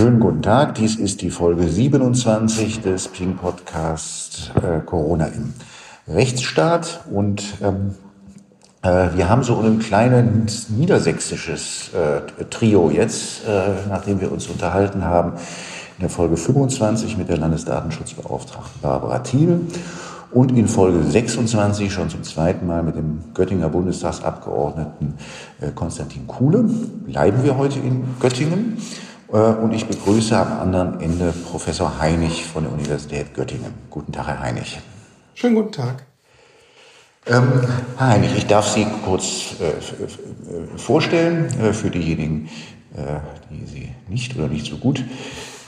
Schönen guten Tag. Dies ist die Folge 27 des Ping Podcast äh, Corona im Rechtsstaat und ähm, äh, wir haben so ein kleines niedersächsisches äh, Trio jetzt, äh, nachdem wir uns unterhalten haben in der Folge 25 mit der Landesdatenschutzbeauftragten Barbara Thiel und in Folge 26 schon zum zweiten Mal mit dem Göttinger Bundestagsabgeordneten äh, Konstantin Kuhle. Bleiben wir heute in Göttingen und ich begrüße am anderen Ende Professor Heinig von der Universität Göttingen. Guten Tag, Herr Heinig. Schönen guten Tag. Ähm, Herr Heinig, ich darf Sie kurz äh, vorstellen äh, für diejenigen, äh, die Sie nicht oder nicht so gut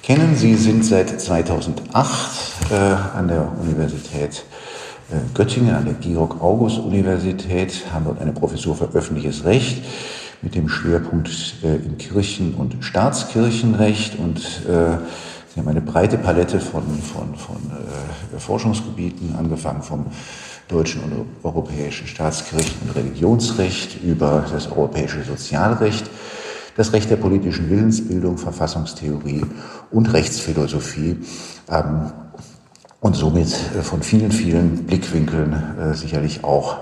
kennen. Sie sind seit 2008 äh, an der Universität äh, Göttingen, an der Georg-August-Universität, haben dort eine Professur für öffentliches Recht mit dem Schwerpunkt äh, im Kirchen- und Staatskirchenrecht und äh, Sie haben eine breite Palette von, von, von äh, Forschungsgebieten, angefangen vom deutschen und europäischen Staatskirchen- und Religionsrecht über das europäische Sozialrecht, das Recht der politischen Willensbildung, Verfassungstheorie und Rechtsphilosophie. Ähm, und somit äh, von vielen, vielen Blickwinkeln äh, sicherlich auch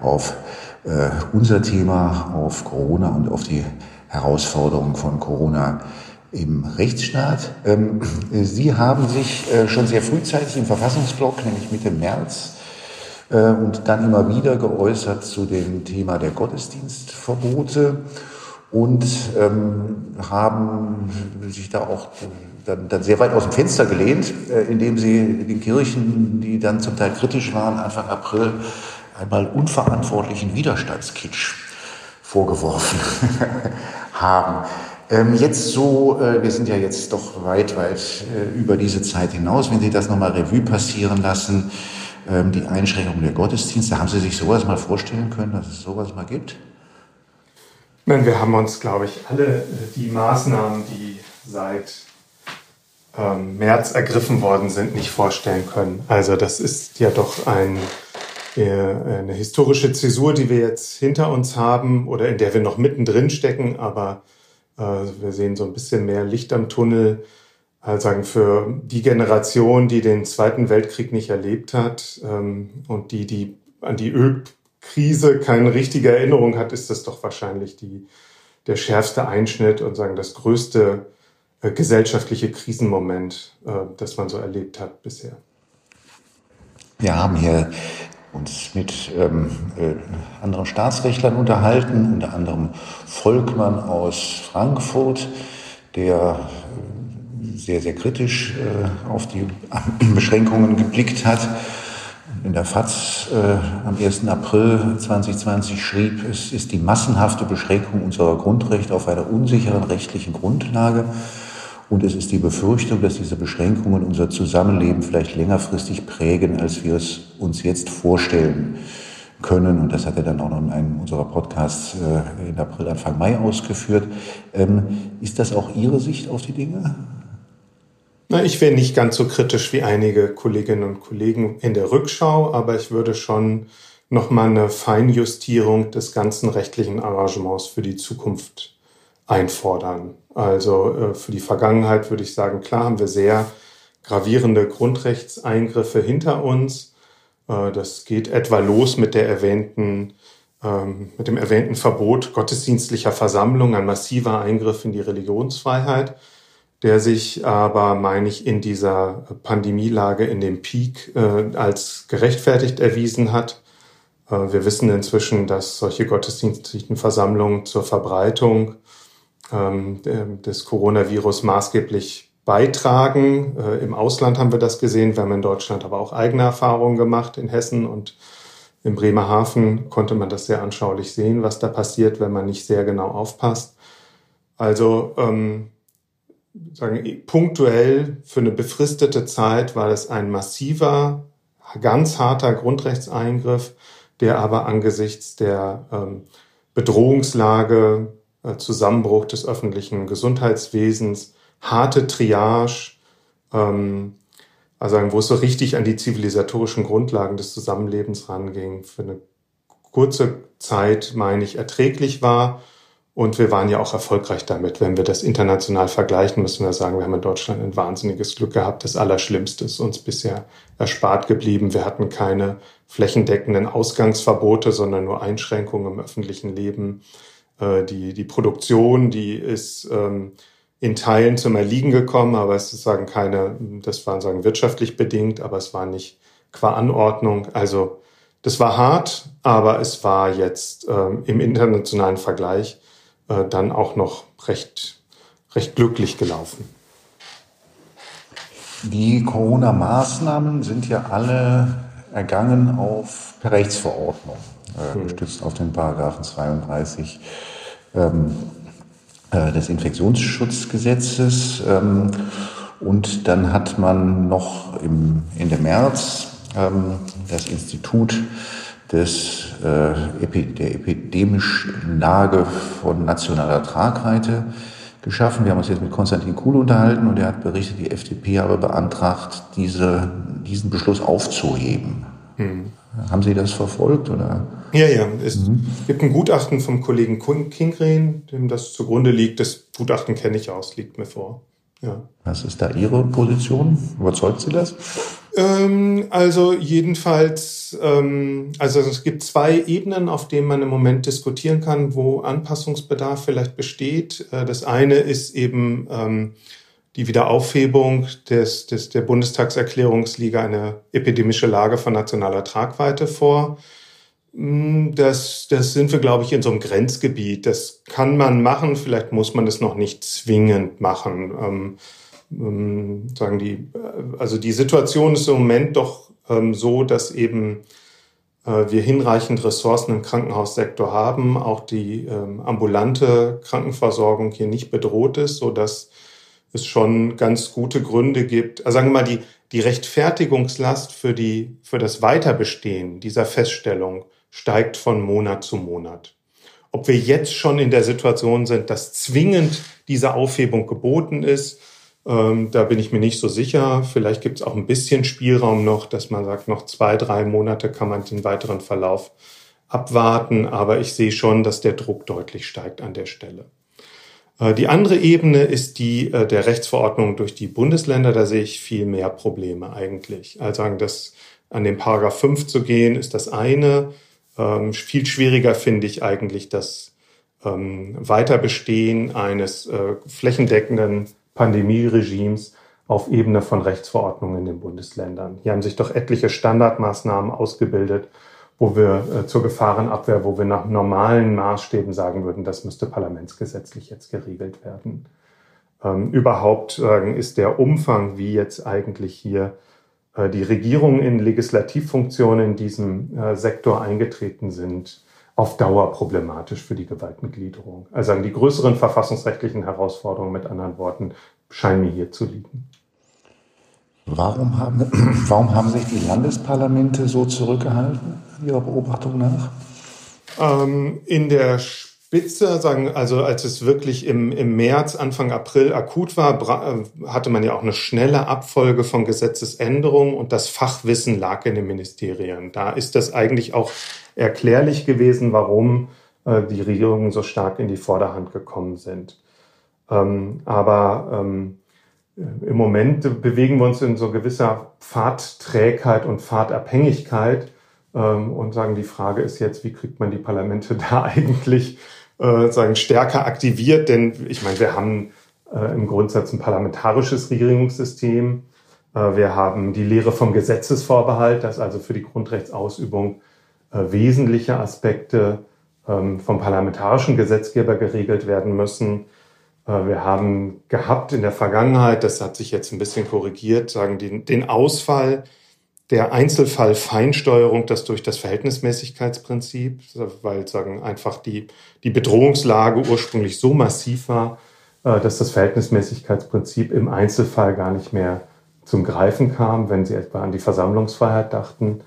auf äh, unser Thema, auf Corona und auf die Herausforderungen von Corona im Rechtsstaat. Ähm, Sie haben sich äh, schon sehr frühzeitig im Verfassungsblock, nämlich Mitte März, äh, und dann immer wieder geäußert zu dem Thema der Gottesdienstverbote und ähm, haben sich da auch dann, dann sehr weit aus dem Fenster gelehnt, äh, indem sie den Kirchen, die dann zum Teil kritisch waren, Anfang April einmal unverantwortlichen Widerstandskitsch vorgeworfen haben. Ähm, jetzt so, äh, wir sind ja jetzt doch weit, weit äh, über diese Zeit hinaus, wenn Sie das nochmal Revue passieren lassen, ähm, die Einschränkung der Gottesdienste, haben Sie sich sowas mal vorstellen können, dass es sowas mal gibt? Nein, wir haben uns, glaube ich, alle äh, die Maßnahmen, die seit ähm, März ergriffen worden sind, nicht vorstellen können. Also das ist ja doch ein, eine historische Zäsur, die wir jetzt hinter uns haben oder in der wir noch mittendrin stecken, aber äh, wir sehen so ein bisschen mehr Licht am Tunnel. Also sagen für die Generation, die den Zweiten Weltkrieg nicht erlebt hat ähm, und die, die an die Ölkrise keine richtige Erinnerung hat, ist das doch wahrscheinlich die, der schärfste Einschnitt und sagen das größte äh, gesellschaftliche Krisenmoment, äh, das man so erlebt hat bisher. Wir haben hier uns mit ähm, äh, anderen Staatsrechtlern unterhalten, unter anderem Volkmann aus Frankfurt, der äh, sehr, sehr kritisch äh, auf die Beschränkungen geblickt hat. In der FAZ äh, am 1. April 2020 schrieb, es ist die massenhafte Beschränkung unserer Grundrechte auf einer unsicheren rechtlichen Grundlage und es ist die Befürchtung, dass diese Beschränkungen unser Zusammenleben vielleicht längerfristig prägen, als wir es uns jetzt vorstellen können. Und das hat er dann auch noch in einem unserer Podcasts äh, in April, Anfang Mai ausgeführt. Ähm, ist das auch Ihre Sicht auf die Dinge? Na, ich wäre nicht ganz so kritisch wie einige Kolleginnen und Kollegen in der Rückschau, aber ich würde schon nochmal eine Feinjustierung des ganzen rechtlichen Arrangements für die Zukunft einfordern. Also äh, für die Vergangenheit würde ich sagen, klar haben wir sehr gravierende Grundrechtseingriffe hinter uns. Äh, das geht etwa los mit der erwähnten ähm, mit dem erwähnten Verbot gottesdienstlicher Versammlungen, ein massiver Eingriff in die Religionsfreiheit, der sich aber, meine ich, in dieser Pandemielage in dem Peak äh, als gerechtfertigt erwiesen hat. wir wissen inzwischen, dass solche gottesdienstlichen Versammlungen zur Verbreitung des Coronavirus maßgeblich beitragen. Äh, Im Ausland haben wir das gesehen. Wir haben in Deutschland aber auch eigene Erfahrungen gemacht in Hessen und in Bremerhaven konnte man das sehr anschaulich sehen, was da passiert, wenn man nicht sehr genau aufpasst. Also ähm, sagen, punktuell für eine befristete Zeit war es ein massiver, ganz harter Grundrechtseingriff, der aber angesichts der ähm, Bedrohungslage Zusammenbruch des öffentlichen Gesundheitswesens, harte Triage, ähm, also wo es so richtig an die zivilisatorischen Grundlagen des Zusammenlebens ranging, für eine kurze Zeit, meine ich, erträglich war Und wir waren ja auch erfolgreich damit. Wenn wir das international vergleichen, müssen wir sagen, wir haben in Deutschland ein wahnsinniges Glück gehabt. Das Allerschlimmste ist uns bisher erspart geblieben. Wir hatten keine flächendeckenden Ausgangsverbote, sondern nur Einschränkungen im öffentlichen Leben. Äh, die, die Produktion, die ist ähm, in Teilen zum Erliegen gekommen, aber es ist sagen keine, das war sagen wirtschaftlich bedingt, aber es war nicht qua Anordnung. Also das war hart, aber es war jetzt ähm, im internationalen Vergleich äh, dann auch noch recht, recht glücklich gelaufen. Die Corona-Maßnahmen sind ja alle ergangen auf per Rechtsverordnung, äh, hm. gestützt auf den Paragraphen 32 ähm, äh, des Infektionsschutzgesetzes. Ähm, und dann hat man noch im Ende März ähm, das Institut des, äh, der epidemischen Lage von nationaler Tragweite geschaffen. Wir haben uns jetzt mit Konstantin Kuhle unterhalten und er hat berichtet, die FDP habe beantragt, diese, diesen Beschluss aufzuheben. Hm. Haben Sie das verfolgt? Oder? Ja, ja. Es mhm. gibt ein Gutachten vom Kollegen Kingren, dem das zugrunde liegt. Das Gutachten kenne ich aus, liegt mir vor. Ja. Was ist da Ihre Position? Überzeugt Sie das? Ähm, also jedenfalls, ähm, also es gibt zwei Ebenen, auf denen man im Moment diskutieren kann, wo Anpassungsbedarf vielleicht besteht. Äh, das eine ist eben ähm, die Wiederaufhebung des, des, der Bundestagserklärungsliga eine epidemische Lage von nationaler Tragweite vor. Hm, das, das sind wir, glaube ich, in so einem Grenzgebiet. Das kann man machen, vielleicht muss man es noch nicht zwingend machen. Ähm, ähm, sagen die, also die Situation ist im Moment doch ähm, so, dass eben äh, wir hinreichend Ressourcen im Krankenhaussektor haben, auch die ähm, ambulante Krankenversorgung hier nicht bedroht ist, so dass es schon ganz gute Gründe gibt. Also sagen wir mal, die, die Rechtfertigungslast für die, für das Weiterbestehen dieser Feststellung steigt von Monat zu Monat. Ob wir jetzt schon in der Situation sind, dass zwingend diese Aufhebung geboten ist, ähm, da bin ich mir nicht so sicher. Vielleicht gibt es auch ein bisschen Spielraum noch, dass man sagt, noch zwei, drei Monate kann man den weiteren Verlauf abwarten. Aber ich sehe schon, dass der Druck deutlich steigt an der Stelle. Äh, die andere Ebene ist die äh, der Rechtsverordnung durch die Bundesländer. Da sehe ich viel mehr Probleme eigentlich. Also sagen, dass an den Paragraph 5 zu gehen, ist das eine. Ähm, viel schwieriger finde ich eigentlich das ähm, Weiterbestehen eines äh, flächendeckenden Pandemieregimes auf Ebene von Rechtsverordnungen in den Bundesländern. Hier haben sich doch etliche Standardmaßnahmen ausgebildet, wo wir äh, zur Gefahrenabwehr, wo wir nach normalen Maßstäben sagen würden, das müsste parlamentsgesetzlich jetzt geregelt werden. Ähm, überhaupt äh, ist der Umfang, wie jetzt eigentlich hier äh, die Regierungen in Legislativfunktionen in diesem äh, Sektor eingetreten sind, auf Dauer problematisch für die Gewaltengliederung. Also die größeren verfassungsrechtlichen Herausforderungen mit anderen Worten scheinen mir hier zu liegen. Warum haben, warum haben sich die Landesparlamente so zurückgehalten, Ihrer Beobachtung nach? Ähm, in der Spitze, sagen, also als es wirklich im, im März, Anfang April akut war, äh, hatte man ja auch eine schnelle Abfolge von Gesetzesänderungen und das Fachwissen lag in den Ministerien. Da ist das eigentlich auch erklärlich gewesen, warum äh, die Regierungen so stark in die Vorderhand gekommen sind. Ähm, aber ähm, im Moment bewegen wir uns in so gewisser Pfadträgheit und Pfadabhängigkeit ähm, und sagen, die Frage ist jetzt, wie kriegt man die Parlamente da eigentlich äh, sagen, stärker aktiviert, denn ich meine, wir haben äh, im Grundsatz ein parlamentarisches Regierungssystem. Äh, wir haben die Lehre vom Gesetzesvorbehalt, dass also für die Grundrechtsausübung äh, wesentliche Aspekte ähm, vom parlamentarischen Gesetzgeber geregelt werden müssen. Äh, wir haben gehabt in der Vergangenheit, das hat sich jetzt ein bisschen korrigiert, sagen den, den Ausfall der Einzelfall-Feinsteuerung, das durch das Verhältnismäßigkeitsprinzip, weil sagen einfach die, die Bedrohungslage ursprünglich so massiv war, äh, dass das Verhältnismäßigkeitsprinzip im Einzelfall gar nicht mehr zum Greifen kam, wenn Sie etwa an die Versammlungsfreiheit dachten.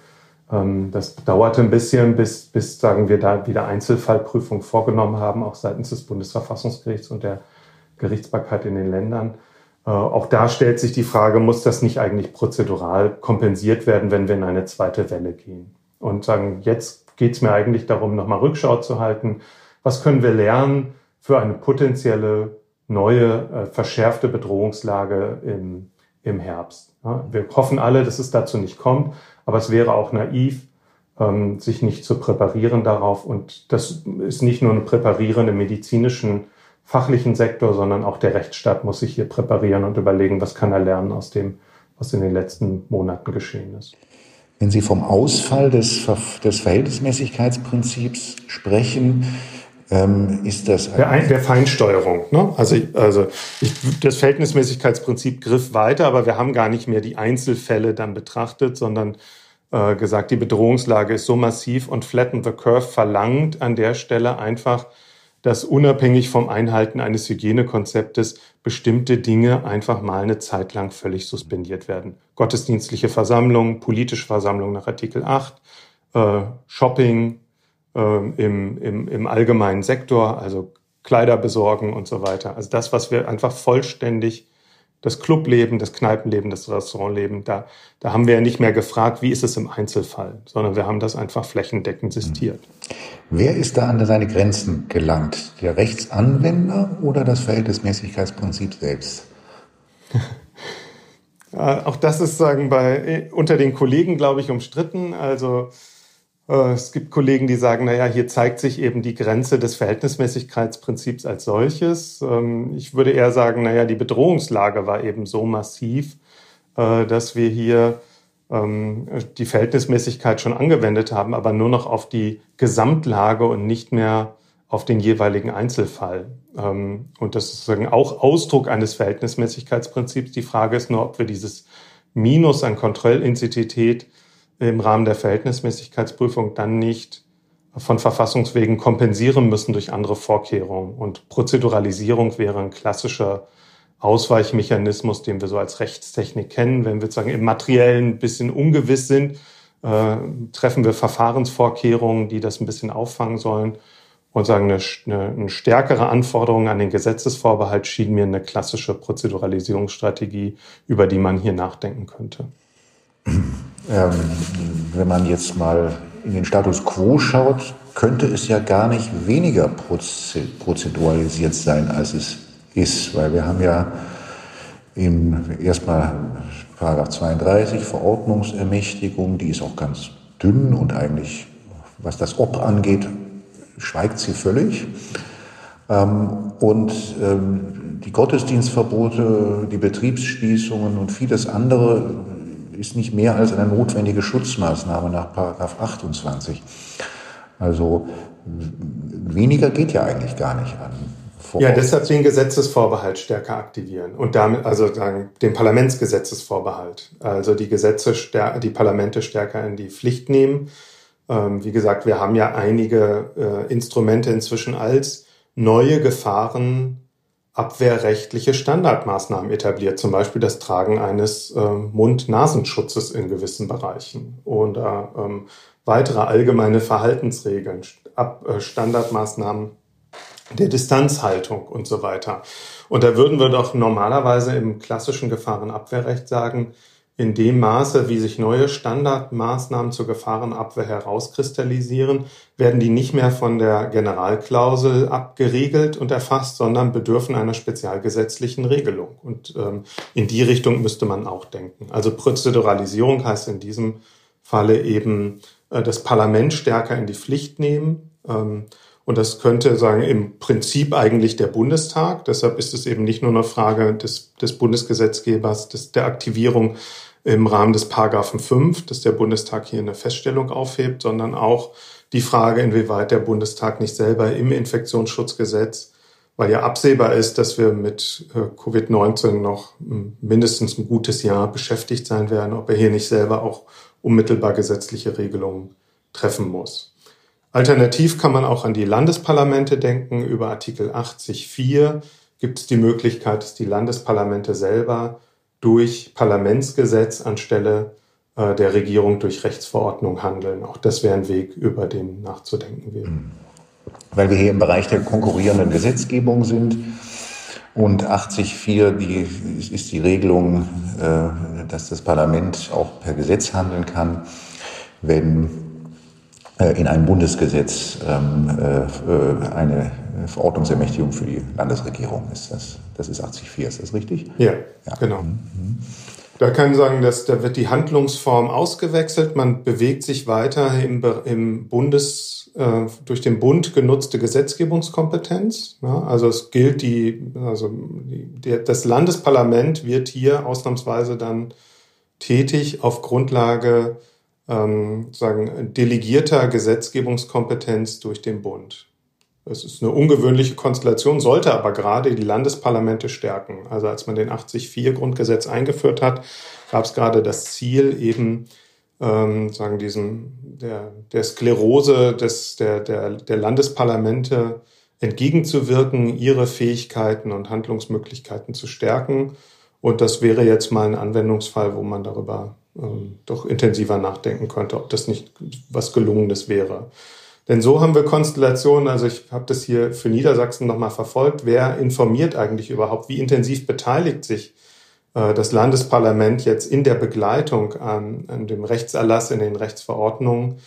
Ähm, das dauerte ein bisschen, bis, bis sagen wir da wieder Einzelfallprüfung vorgenommen haben, auch seitens des Bundesverfassungsgerichts und der Gerichtsbarkeit in den Ländern. Äh, auch da stellt sich die Frage, muss das nicht eigentlich prozedural kompensiert werden, wenn wir in eine zweite Welle gehen? Und sagen, jetzt geht es mir eigentlich darum, nochmal Rückschau zu halten. Was können wir lernen für eine potenzielle neue, äh, verschärfte Bedrohungslage im, im Herbst. Ja, wir hoffen alle, dass es dazu nicht kommt, aber es wäre auch naiv, ähm, sich nicht zu präparieren darauf. Und das ist nicht nur ein Präparieren im medizinischen, fachlichen Sektor, sondern auch der Rechtsstaat muss sich hier präparieren und überlegen, was kann er lernen aus dem, was in den letzten Monaten geschehen ist. Wenn Sie vom Ausfall des, des Verhältnismäßigkeitsprinzips sprechen, ähm, ist das der, der Feinsteuerung. Ne? Also, also ich, das Verhältnismäßigkeitsprinzip griff weiter, aber wir haben gar nicht mehr die Einzelfälle dann betrachtet, sondern äh, gesagt, die Bedrohungslage ist so massiv und Flatten the Curve verlangt an der Stelle einfach, dass unabhängig vom Einhalten eines Hygienekonzeptes bestimmte Dinge einfach mal eine Zeit lang völlig suspendiert werden. Gottesdienstliche Versammlungen, politische Versammlungen nach Artikel 8, äh, Shopping äh, im, im, im allgemeinen Sektor, also Kleider besorgen und so weiter. Also das, was wir einfach vollständig das Clubleben, das Kneipenleben, das Restaurantleben, da, da haben wir ja nicht mehr gefragt, wie ist es im Einzelfall, sondern wir haben das einfach flächendeckend sistiert. Wer ist da an seine Grenzen gelangt? Der Rechtsanwender oder das Verhältnismäßigkeitsprinzip selbst? Auch das ist sagen bei unter den Kollegen, glaube ich, umstritten. Also äh, es gibt Kollegen, die sagen, naja, hier zeigt sich eben die Grenze des Verhältnismäßigkeitsprinzips als solches. Ähm, ich würde eher sagen, naja, die Bedrohungslage war eben so massiv, äh, dass wir hier ähm, die Verhältnismäßigkeit schon angewendet haben, aber nur noch auf die Gesamtlage und nicht mehr auf den jeweiligen Einzelfall. Ähm, und das ist sozusagen auch Ausdruck eines Verhältnismäßigkeitsprinzips. Die Frage ist nur, ob wir dieses Minus an Kontrollintensität im Rahmen der Verhältnismäßigkeitsprüfung dann nicht von Verfassungswegen kompensieren müssen durch andere Vorkehrungen. Und Prozeduralisierung wäre ein klassischer Ausweichmechanismus, den wir so als Rechtstechnik kennen. Wenn wir sozusagen im Materiellen ein bisschen ungewiss sind, äh, treffen wir Verfahrensvorkehrungen, die das ein bisschen auffangen sollen. Und sagen, eine, eine, eine stärkere Anforderung an den Gesetzesvorbehalt schien mir eine klassische Prozeduralisierungsstrategie, über die man hier nachdenken könnte. Ähm, wenn man jetzt mal in den Status quo schaut, könnte es ja gar nicht weniger prozeduralisiert sein, als es ist, weil wir haben ja im, erstmal Paragraph 32 Verordnungsermächtigung, die ist auch ganz dünn und eigentlich, was das Ob angeht, schweigt sie völlig. Ähm, und ähm, die Gottesdienstverbote, die Betriebsschließungen und vieles andere ist nicht mehr als eine notwendige Schutzmaßnahme nach Paragraph 28. Also weniger geht ja eigentlich gar nicht an. Ja, deshalb den Gesetzesvorbehalt stärker aktivieren und damit also sagen, den Parlamentsgesetzesvorbehalt, also die Gesetze, die Parlamente stärker in die Pflicht nehmen. Ähm, wie gesagt, wir haben ja einige äh, Instrumente inzwischen als neue Gefahren abwehrrechtliche Standardmaßnahmen etabliert, zum Beispiel das Tragen eines äh, Mund-Nasenschutzes in gewissen Bereichen oder ähm, weitere allgemeine Verhaltensregeln, Ab äh, Standardmaßnahmen der Distanzhaltung und so weiter. Und da würden wir doch normalerweise im klassischen Gefahrenabwehrrecht sagen, in dem Maße, wie sich neue Standardmaßnahmen zur Gefahrenabwehr herauskristallisieren, werden die nicht mehr von der Generalklausel abgeriegelt und erfasst, sondern bedürfen einer spezialgesetzlichen Regelung. Und ähm, in die Richtung müsste man auch denken. Also Prozeduralisierung heißt in diesem Falle eben äh, das Parlament stärker in die Pflicht nehmen. Ähm, und das könnte sagen im Prinzip eigentlich der Bundestag. Deshalb ist es eben nicht nur eine Frage des, des Bundesgesetzgebers, des, der Aktivierung im Rahmen des Paragraphen 5, dass der Bundestag hier eine Feststellung aufhebt, sondern auch die Frage, inwieweit der Bundestag nicht selber im Infektionsschutzgesetz, weil ja absehbar ist, dass wir mit äh, Covid-19 noch hm, mindestens ein gutes Jahr beschäftigt sein werden, ob er hier nicht selber auch unmittelbar gesetzliche Regelungen treffen muss. Alternativ kann man auch an die Landesparlamente denken. Über Artikel 80.4 gibt es die Möglichkeit, dass die Landesparlamente selber durch Parlamentsgesetz anstelle äh, der Regierung durch Rechtsverordnung handeln. Auch das wäre ein Weg, über den nachzudenken wäre. Hm. Weil wir hier im Bereich der konkurrierenden Gesetzgebung sind und 80.4 die, ist die Regelung, äh, dass das Parlament auch per Gesetz handeln kann, wenn äh, in einem Bundesgesetz ähm, äh, eine Verordnungsermächtigung für die Landesregierung ist. Das, das ist 84, ist das richtig? Ja, ja. genau. Mhm. Da kann ich sagen, dass da wird die Handlungsform ausgewechselt. Man bewegt sich weiter im, im Bundes, äh, durch den Bund genutzte Gesetzgebungskompetenz. Ja, also es gilt die, also die, der, das Landesparlament wird hier ausnahmsweise dann tätig auf Grundlage ähm, sagen delegierter Gesetzgebungskompetenz durch den Bund. Das ist eine ungewöhnliche Konstellation, sollte aber gerade die Landesparlamente stärken. Also als man den 84 Grundgesetz eingeführt hat, gab es gerade das Ziel, eben ähm, sagen diesem der, der Sklerose des, der, der, der Landesparlamente entgegenzuwirken, ihre Fähigkeiten und Handlungsmöglichkeiten zu stärken. Und das wäre jetzt mal ein Anwendungsfall, wo man darüber ähm, doch intensiver nachdenken könnte, ob das nicht was Gelungenes wäre. Denn so haben wir Konstellationen, also ich habe das hier für Niedersachsen nochmal verfolgt, wer informiert eigentlich überhaupt, wie intensiv beteiligt sich äh, das Landesparlament jetzt in der Begleitung an, an dem Rechtserlass in den Rechtsverordnungen.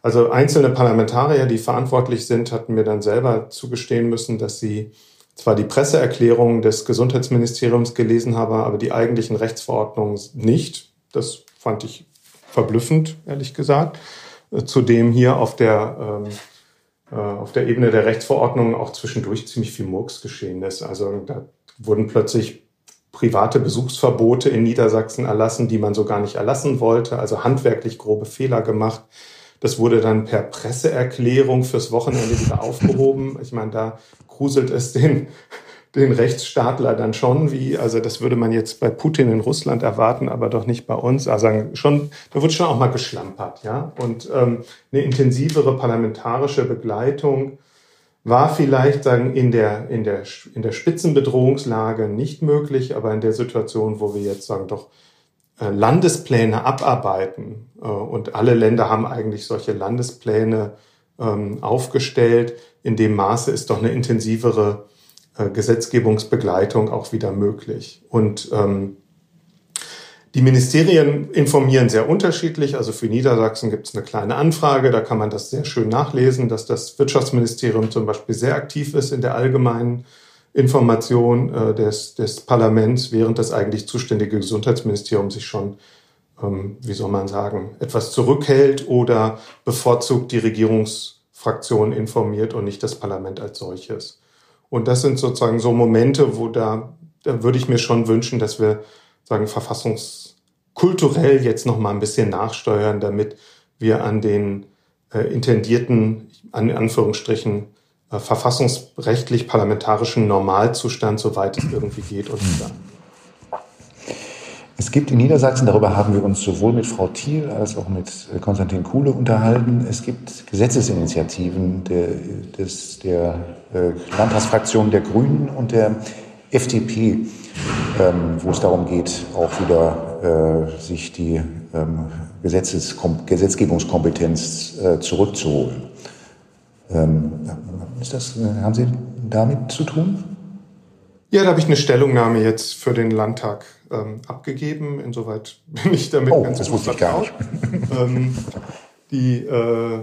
Also einzelne Parlamentarier, die verantwortlich sind, hatten mir dann selber zugestehen müssen, dass sie zwar die Presseerklärungen des Gesundheitsministeriums gelesen haben, aber die eigentlichen Rechtsverordnungen nicht. Das fand ich verblüffend, ehrlich gesagt zudem hier auf der, ähm, äh, auf der Ebene der Rechtsverordnung auch zwischendurch ziemlich viel Murks geschehen ist. Also da wurden plötzlich private Besuchsverbote in Niedersachsen erlassen, die man so gar nicht erlassen wollte, also handwerklich grobe Fehler gemacht. Das wurde dann per Presseerklärung fürs Wochenende wieder aufgehoben. Ich meine, da gruselt es den den Rechtsstaatler dann schon, wie, also das würde man jetzt bei Putin in Russland erwarten, aber doch nicht bei uns. Also schon, da wird schon auch mal geschlampert, ja. Und ähm, eine intensivere parlamentarische Begleitung war vielleicht sagen in der in der in der Spitzenbedrohungslage nicht möglich, aber in der Situation, wo wir jetzt sagen doch äh, Landespläne abarbeiten äh, und alle Länder haben eigentlich solche Landespläne ähm, aufgestellt, in dem Maße ist doch eine intensivere äh, Gesetzgebungsbegleitung auch wieder möglich. Und ähm, die Ministerien informieren sehr unterschiedlich. Also für Niedersachsen gibt es eine kleine Anfrage, da kann man das sehr schön nachlesen, dass das Wirtschaftsministerium zum Beispiel sehr aktiv ist in der allgemeinen Information äh, des, des Parlaments, während das eigentlich zuständige Gesundheitsministerium sich schon, ähm, wie soll man sagen, etwas zurückhält oder bevorzugt die Regierungsfraktion informiert und nicht das Parlament als solches. Und das sind sozusagen so Momente, wo da, da würde ich mir schon wünschen, dass wir sagen, verfassungskulturell jetzt noch mal ein bisschen nachsteuern, damit wir an den äh, intendierten, an Anführungsstrichen, äh, verfassungsrechtlich parlamentarischen Normalzustand, soweit es irgendwie geht, und wieder. Es gibt in Niedersachsen, darüber haben wir uns sowohl mit Frau Thiel als auch mit äh, Konstantin Kuhle unterhalten, es gibt Gesetzesinitiativen der, des, der äh, Landtagsfraktion der Grünen und der FDP, ähm, wo es darum geht, auch wieder äh, sich die ähm, Gesetzes Gesetzgebungskompetenz äh, zurückzuholen. Ähm, ist das, äh, haben Sie damit zu tun? Ja, da habe ich eine Stellungnahme jetzt für den Landtag ähm, abgegeben. Insoweit bin ich damit oh, ganz das wusste ich gar nicht. ähm, die, äh,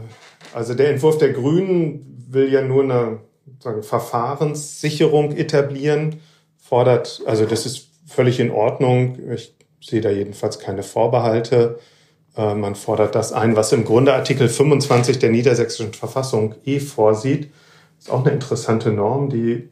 also der Entwurf der Grünen will ja nur eine sagen, Verfahrenssicherung etablieren, fordert, also das ist völlig in Ordnung. Ich sehe da jedenfalls keine Vorbehalte. Äh, man fordert das ein, was im Grunde Artikel 25 der niedersächsischen Verfassung eh vorsieht. Das ist auch eine interessante Norm, die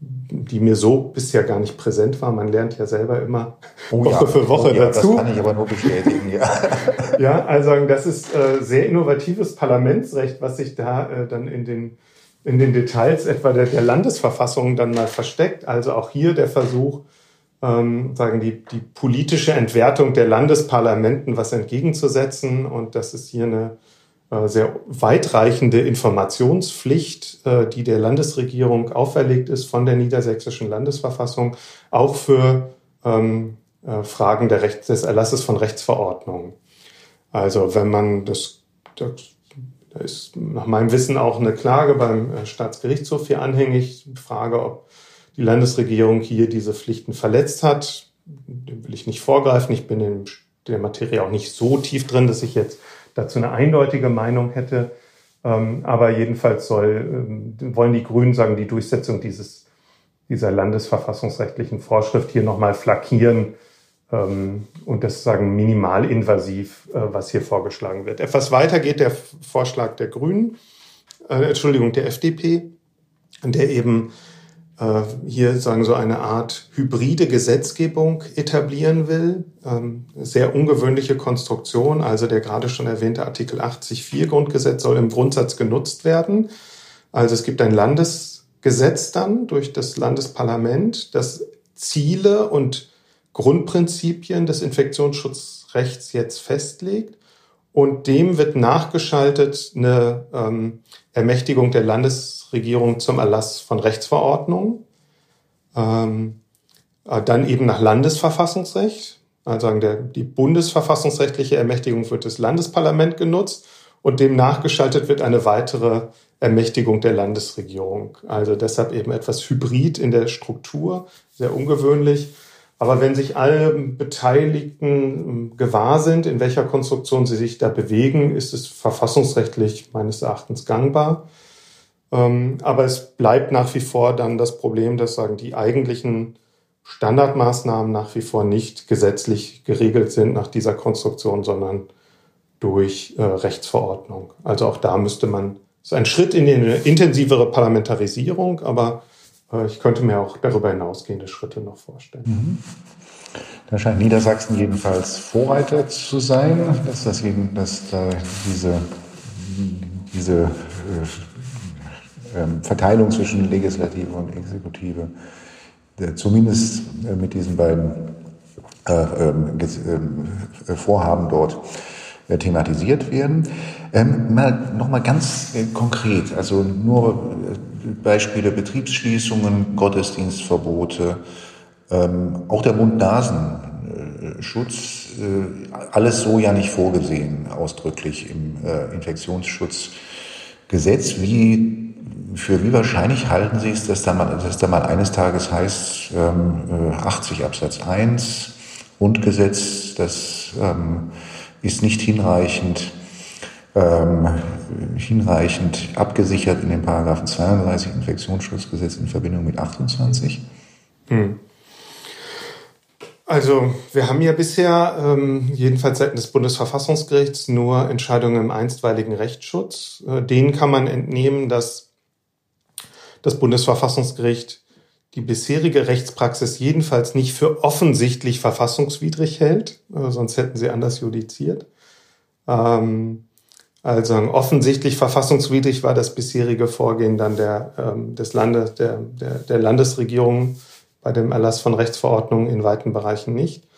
die mir so bisher gar nicht präsent war. Man lernt ja selber immer oh Woche ja, für Woche oh ja, dazu. Das kann ich aber nur bestätigen, ja. ja, also das ist äh, sehr innovatives Parlamentsrecht, was sich da äh, dann in den, in den Details etwa der, der Landesverfassung dann mal versteckt. Also auch hier der Versuch, ähm, sagen die, die politische Entwertung der Landesparlamenten was entgegenzusetzen. Und das ist hier eine sehr weitreichende Informationspflicht, äh, die der Landesregierung auferlegt ist von der niedersächsischen Landesverfassung, auch für ähm, äh, Fragen Recht, des Erlasses von Rechtsverordnungen. Also wenn man das, das da ist nach meinem Wissen auch eine Klage beim Staatsgerichtshof hier anhängig, die Frage, ob die Landesregierung hier diese Pflichten verletzt hat. Dem will ich nicht vorgreifen. Ich bin in der Materie auch nicht so tief drin, dass ich jetzt dazu eine eindeutige Meinung hätte. Ähm, aber jedenfalls soll, ähm, wollen die Grünen sagen, die Durchsetzung dieses, dieser landesverfassungsrechtlichen Vorschrift hier nochmal flankieren ähm, und das sagen minimalinvasiv, äh, was hier vorgeschlagen wird. Etwas weiter geht der Vorschlag der Grünen, äh, Entschuldigung, der FDP, der eben hier sagen so eine Art hybride Gesetzgebung etablieren will. Ähm, sehr ungewöhnliche Konstruktion. Also der gerade schon erwähnte Artikel 80 Grundgesetz soll im Grundsatz genutzt werden. Also es gibt ein Landesgesetz dann durch das Landesparlament, das Ziele und Grundprinzipien des Infektionsschutzrechts jetzt festlegt. Und dem wird nachgeschaltet eine ähm, Ermächtigung der Landesregierung zum Erlass von Rechtsverordnungen. Ähm, äh, dann eben nach Landesverfassungsrecht. Also der, die bundesverfassungsrechtliche Ermächtigung wird das Landesparlament genutzt und dem nachgeschaltet wird eine weitere Ermächtigung der Landesregierung. Also deshalb eben etwas hybrid in der Struktur, sehr ungewöhnlich. Aber wenn sich alle Beteiligten ähm, gewahr sind, in welcher Konstruktion sie sich da bewegen, ist es verfassungsrechtlich meines Erachtens gangbar. Ähm, aber es bleibt nach wie vor dann das Problem, dass sagen die eigentlichen Standardmaßnahmen nach wie vor nicht gesetzlich geregelt sind nach dieser Konstruktion, sondern durch äh, Rechtsverordnung. Also auch da müsste man, es ist ein Schritt in eine intensivere Parlamentarisierung, aber ich könnte mir auch darüber hinausgehende Schritte noch vorstellen. Mhm. Da scheint Niedersachsen jedenfalls Vorreiter zu sein, dass, das dass da diese, diese äh, äh, Verteilung zwischen Legislative und Exekutive äh, zumindest äh, mit diesen beiden äh, ähm, ähm, Vorhaben dort thematisiert werden. Ähm, mal, noch mal ganz konkret, also nur Beispiele Betriebsschließungen, Gottesdienstverbote, ähm, auch der Mund-Nasen-Schutz, äh, alles so ja nicht vorgesehen, ausdrücklich im äh, Infektionsschutzgesetz. Wie, für wie wahrscheinlich halten Sie es, dass da mal, dass da mal eines Tages heißt, ähm, 80 äh, Absatz 1 Grundgesetz, das ähm, ist nicht hinreichend ähm, hinreichend abgesichert in den Paragraphen 32 Infektionsschutzgesetz in Verbindung mit 28? Hm. Also wir haben ja bisher ähm, jedenfalls seitens des Bundesverfassungsgerichts nur Entscheidungen im einstweiligen Rechtsschutz. Äh, denen kann man entnehmen, dass das Bundesverfassungsgericht die bisherige Rechtspraxis jedenfalls nicht für offensichtlich verfassungswidrig hält, äh, sonst hätten sie anders judiziert. Ähm, also offensichtlich verfassungswidrig war das bisherige Vorgehen dann der, ähm, des Landes, der, der, der Landesregierung bei dem Erlass von Rechtsverordnungen in weiten Bereichen nicht.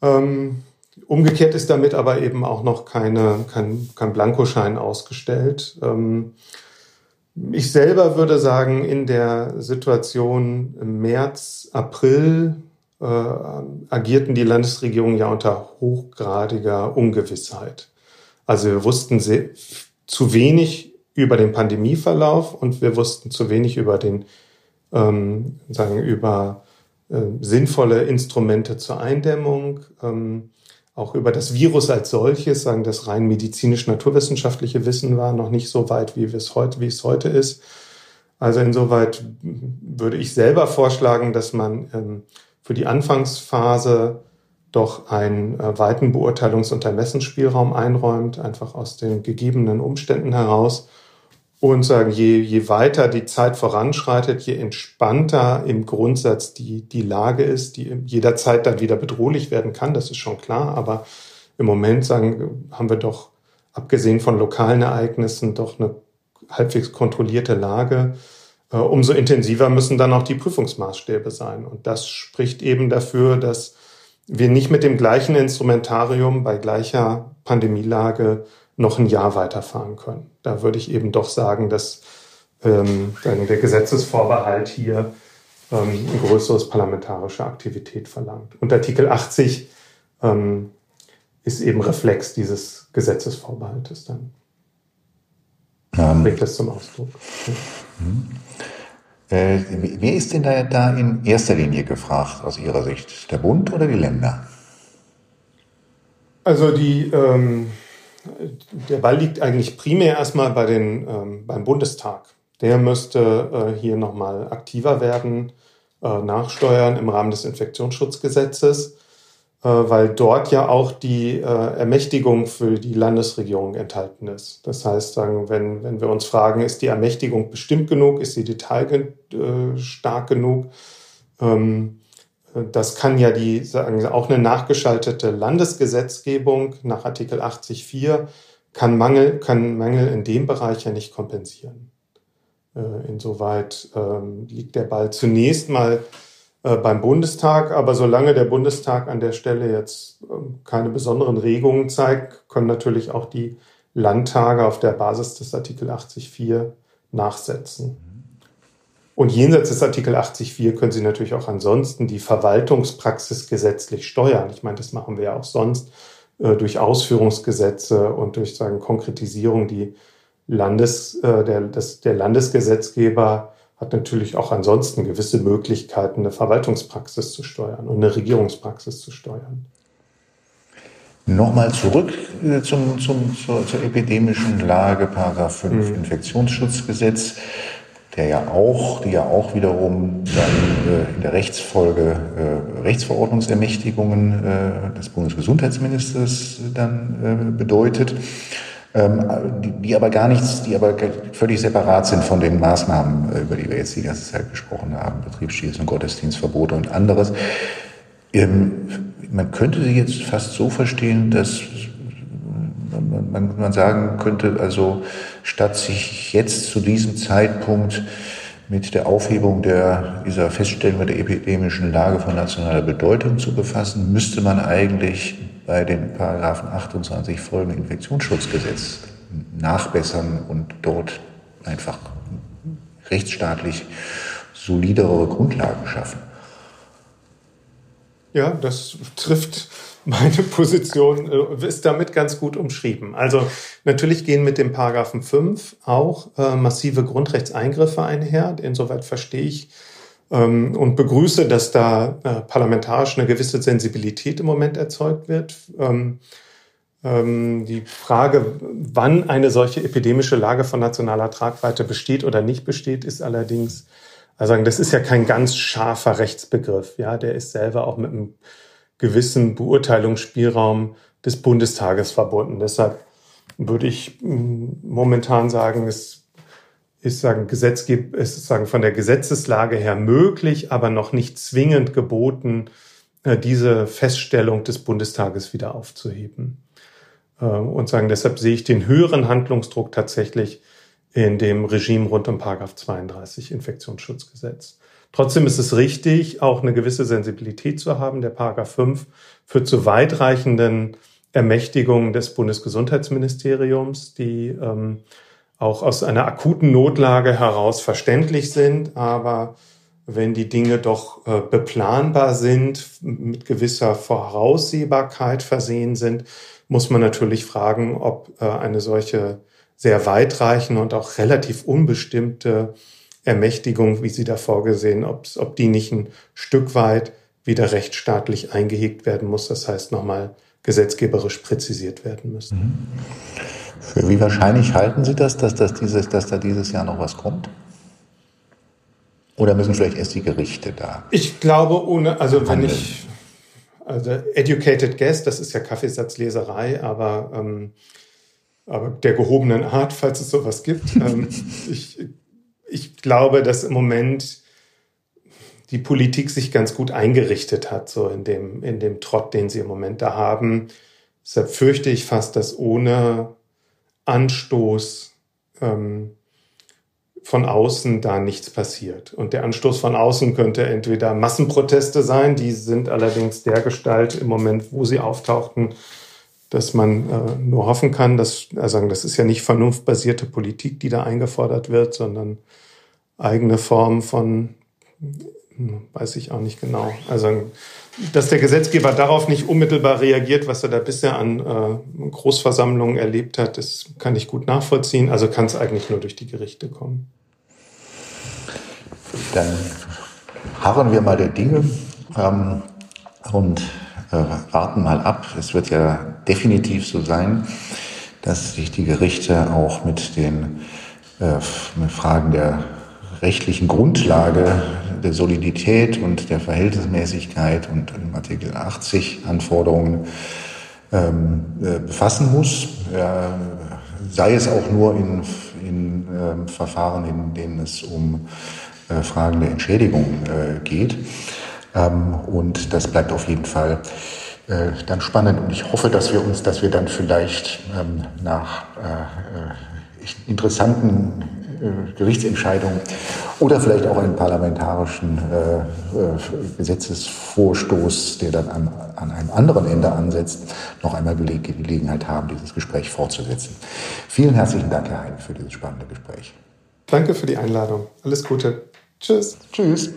Ähm, umgekehrt ist damit aber eben auch noch keine, kein, kein Blankoschein ausgestellt. Ähm, ich selber würde sagen, in der Situation im März, April äh, agierten die Landesregierungen ja unter hochgradiger Ungewissheit. Also wir wussten sehr, zu wenig über den Pandemieverlauf und wir wussten zu wenig über den, ähm, sagen, über äh, sinnvolle Instrumente zur Eindämmung, ähm, auch über das Virus als solches, sagen, das rein medizinisch-naturwissenschaftliche Wissen war noch nicht so weit, wie es heute, wie es heute ist. Also insoweit würde ich selber vorschlagen, dass man ähm, für die Anfangsphase doch einen äh, weiten Beurteilungs- und Ermessensspielraum einräumt, einfach aus den gegebenen Umständen heraus und sagen, je, je weiter die Zeit voranschreitet, je entspannter im Grundsatz die, die Lage ist, die jederzeit dann wieder bedrohlich werden kann, das ist schon klar, aber im Moment sagen, haben wir doch, abgesehen von lokalen Ereignissen, doch eine halbwegs kontrollierte Lage. Äh, umso intensiver müssen dann auch die Prüfungsmaßstäbe sein. Und das spricht eben dafür, dass wir nicht mit dem gleichen Instrumentarium bei gleicher Pandemielage noch ein Jahr weiterfahren können. Da würde ich eben doch sagen, dass ähm, der Gesetzesvorbehalt hier ähm, ein größeres parlamentarische Aktivität verlangt. Und Artikel 80 ähm, ist eben Reflex dieses Gesetzesvorbehaltes dann. Ähm, bringt das zum Ausdruck. Ja. Äh, wer ist denn da, da in erster Linie gefragt aus Ihrer Sicht? Der Bund oder die Länder? Also die, ähm, der Ball liegt eigentlich primär erstmal bei den, ähm, beim Bundestag. Der müsste äh, hier nochmal aktiver werden, äh, nachsteuern im Rahmen des Infektionsschutzgesetzes, weil dort ja auch die äh, Ermächtigung für die Landesregierung enthalten ist. Das heißt, wenn, wenn wir uns fragen, ist die Ermächtigung bestimmt genug, ist sie detailstark genug, ähm, das kann ja die, sagen auch eine nachgeschaltete Landesgesetzgebung nach Artikel 80.4 kann Mangel, kann Mängel in dem Bereich ja nicht kompensieren. Äh, insoweit ähm, liegt der Ball zunächst mal äh, beim Bundestag, aber solange der Bundestag an der Stelle jetzt ähm, keine besonderen Regungen zeigt, können natürlich auch die Landtage auf der Basis des Artikel 80.4 nachsetzen. Und jenseits des Artikel 80.4 können Sie natürlich auch ansonsten die Verwaltungspraxis gesetzlich steuern. Ich meine, das machen wir ja auch sonst äh, durch Ausführungsgesetze und durch sagen Konkretisierung. Die Landes, äh, der, das, der Landesgesetzgeber hat natürlich auch ansonsten gewisse Möglichkeiten, eine Verwaltungspraxis zu steuern und eine Regierungspraxis zu steuern. Nochmal zurück äh, zum, zum, zur, zur epidemischen Lage, Paragraph 5 mhm. Infektionsschutzgesetz der ja auch, die ja auch wiederum dann äh, in der Rechtsfolge äh, Rechtsverordnungsermächtigungen des Bundesgesundheitsministers dann bedeutet, die, die, aber gar nichts, die aber völlig separat sind von den Maßnahmen, äh, über die wir jetzt die ganze Zeit gesprochen haben, Betriebsschließung, Gottesdienstverbote und anderes. Ähm, man könnte sie jetzt fast so verstehen, dass man sagen könnte, also statt sich jetzt zu diesem Zeitpunkt mit der Aufhebung der, dieser Feststellung der epidemischen Lage von nationaler Bedeutung zu befassen, müsste man eigentlich bei den Paragraphen 28 folgenden Infektionsschutzgesetz nachbessern und dort einfach rechtsstaatlich solidere Grundlagen schaffen. Ja, das trifft meine Position äh, ist damit ganz gut umschrieben. Also natürlich gehen mit dem Paragraphen 5 auch äh, massive Grundrechtseingriffe einher. Insoweit verstehe ich ähm, und begrüße, dass da äh, parlamentarisch eine gewisse Sensibilität im Moment erzeugt wird. Ähm, ähm, die Frage, wann eine solche epidemische Lage von nationaler Tragweite besteht oder nicht besteht, ist allerdings, also das ist ja kein ganz scharfer Rechtsbegriff. Ja, der ist selber auch mit einem gewissen Beurteilungsspielraum des Bundestages verbunden. Deshalb würde ich mm, momentan sagen, es ist sagen, Gesetzgeb ist sagen von der Gesetzeslage her möglich, aber noch nicht zwingend geboten, äh, diese Feststellung des Bundestages wieder aufzuheben. Äh, und sagen, deshalb sehe ich den höheren Handlungsdruck tatsächlich in dem Regime rund um Paragraph 32 Infektionsschutzgesetz. Trotzdem ist es richtig, auch eine gewisse Sensibilität zu haben. Der Paragraph 5 führt zu weitreichenden Ermächtigungen des Bundesgesundheitsministeriums, die ähm, auch aus einer akuten Notlage heraus verständlich sind. Aber wenn die Dinge doch äh, beplanbar sind, mit gewisser Voraussehbarkeit versehen sind, muss man natürlich fragen, ob äh, eine solche sehr weitreichende und auch relativ unbestimmte Ermächtigung, wie sie da vorgesehen, ob, ob die nicht ein Stück weit wieder rechtsstaatlich eingehegt werden muss. Das heißt, nochmal gesetzgeberisch präzisiert werden müssen. Mhm. Für wie wahrscheinlich halten Sie das, dass, das dieses, dass da dieses Jahr noch was kommt? Oder müssen vielleicht erst die Gerichte da? Ich glaube, ohne, also handeln? wenn ich, also educated guess, das ist ja Kaffeesatzleserei, aber, ähm, aber der gehobenen Art, falls es sowas gibt. ähm, ich ich glaube, dass im Moment die Politik sich ganz gut eingerichtet hat, so in dem, in dem Trott, den sie im Moment da haben. Deshalb fürchte ich fast, dass ohne Anstoß ähm, von außen da nichts passiert. Und der Anstoß von außen könnte entweder Massenproteste sein, die sind allerdings der Gestalt im Moment, wo sie auftauchten, dass man äh, nur hoffen kann, dass, also das ist ja nicht vernunftbasierte Politik, die da eingefordert wird, sondern eigene Form von, hm, weiß ich auch nicht genau. Also, dass der Gesetzgeber darauf nicht unmittelbar reagiert, was er da bisher an äh, Großversammlungen erlebt hat, das kann ich gut nachvollziehen. Also kann es eigentlich nur durch die Gerichte kommen. Dann harren wir mal der Dinge ähm, und äh, warten mal ab. Es wird ja definitiv so sein, dass sich die Gerichte auch mit den äh, mit Fragen der rechtlichen Grundlage der Solidität und der Verhältnismäßigkeit und im Artikel 80 Anforderungen ähm, äh, befassen muss, äh, sei es auch nur in, in äh, Verfahren, in denen es um äh, Fragen der Entschädigung äh, geht. Ähm, und das bleibt auf jeden Fall äh, dann spannend. Und ich hoffe, dass wir uns, dass wir dann vielleicht ähm, nach interessanten Gerichtsentscheidungen oder vielleicht auch einen parlamentarischen Gesetzesvorstoß, der dann an, an einem anderen Ende ansetzt, noch einmal Gelegenheit haben, dieses Gespräch fortzusetzen. Vielen herzlichen Dank, Herr Hein, für dieses spannende Gespräch. Danke für die Einladung. Alles Gute. Tschüss. Tschüss.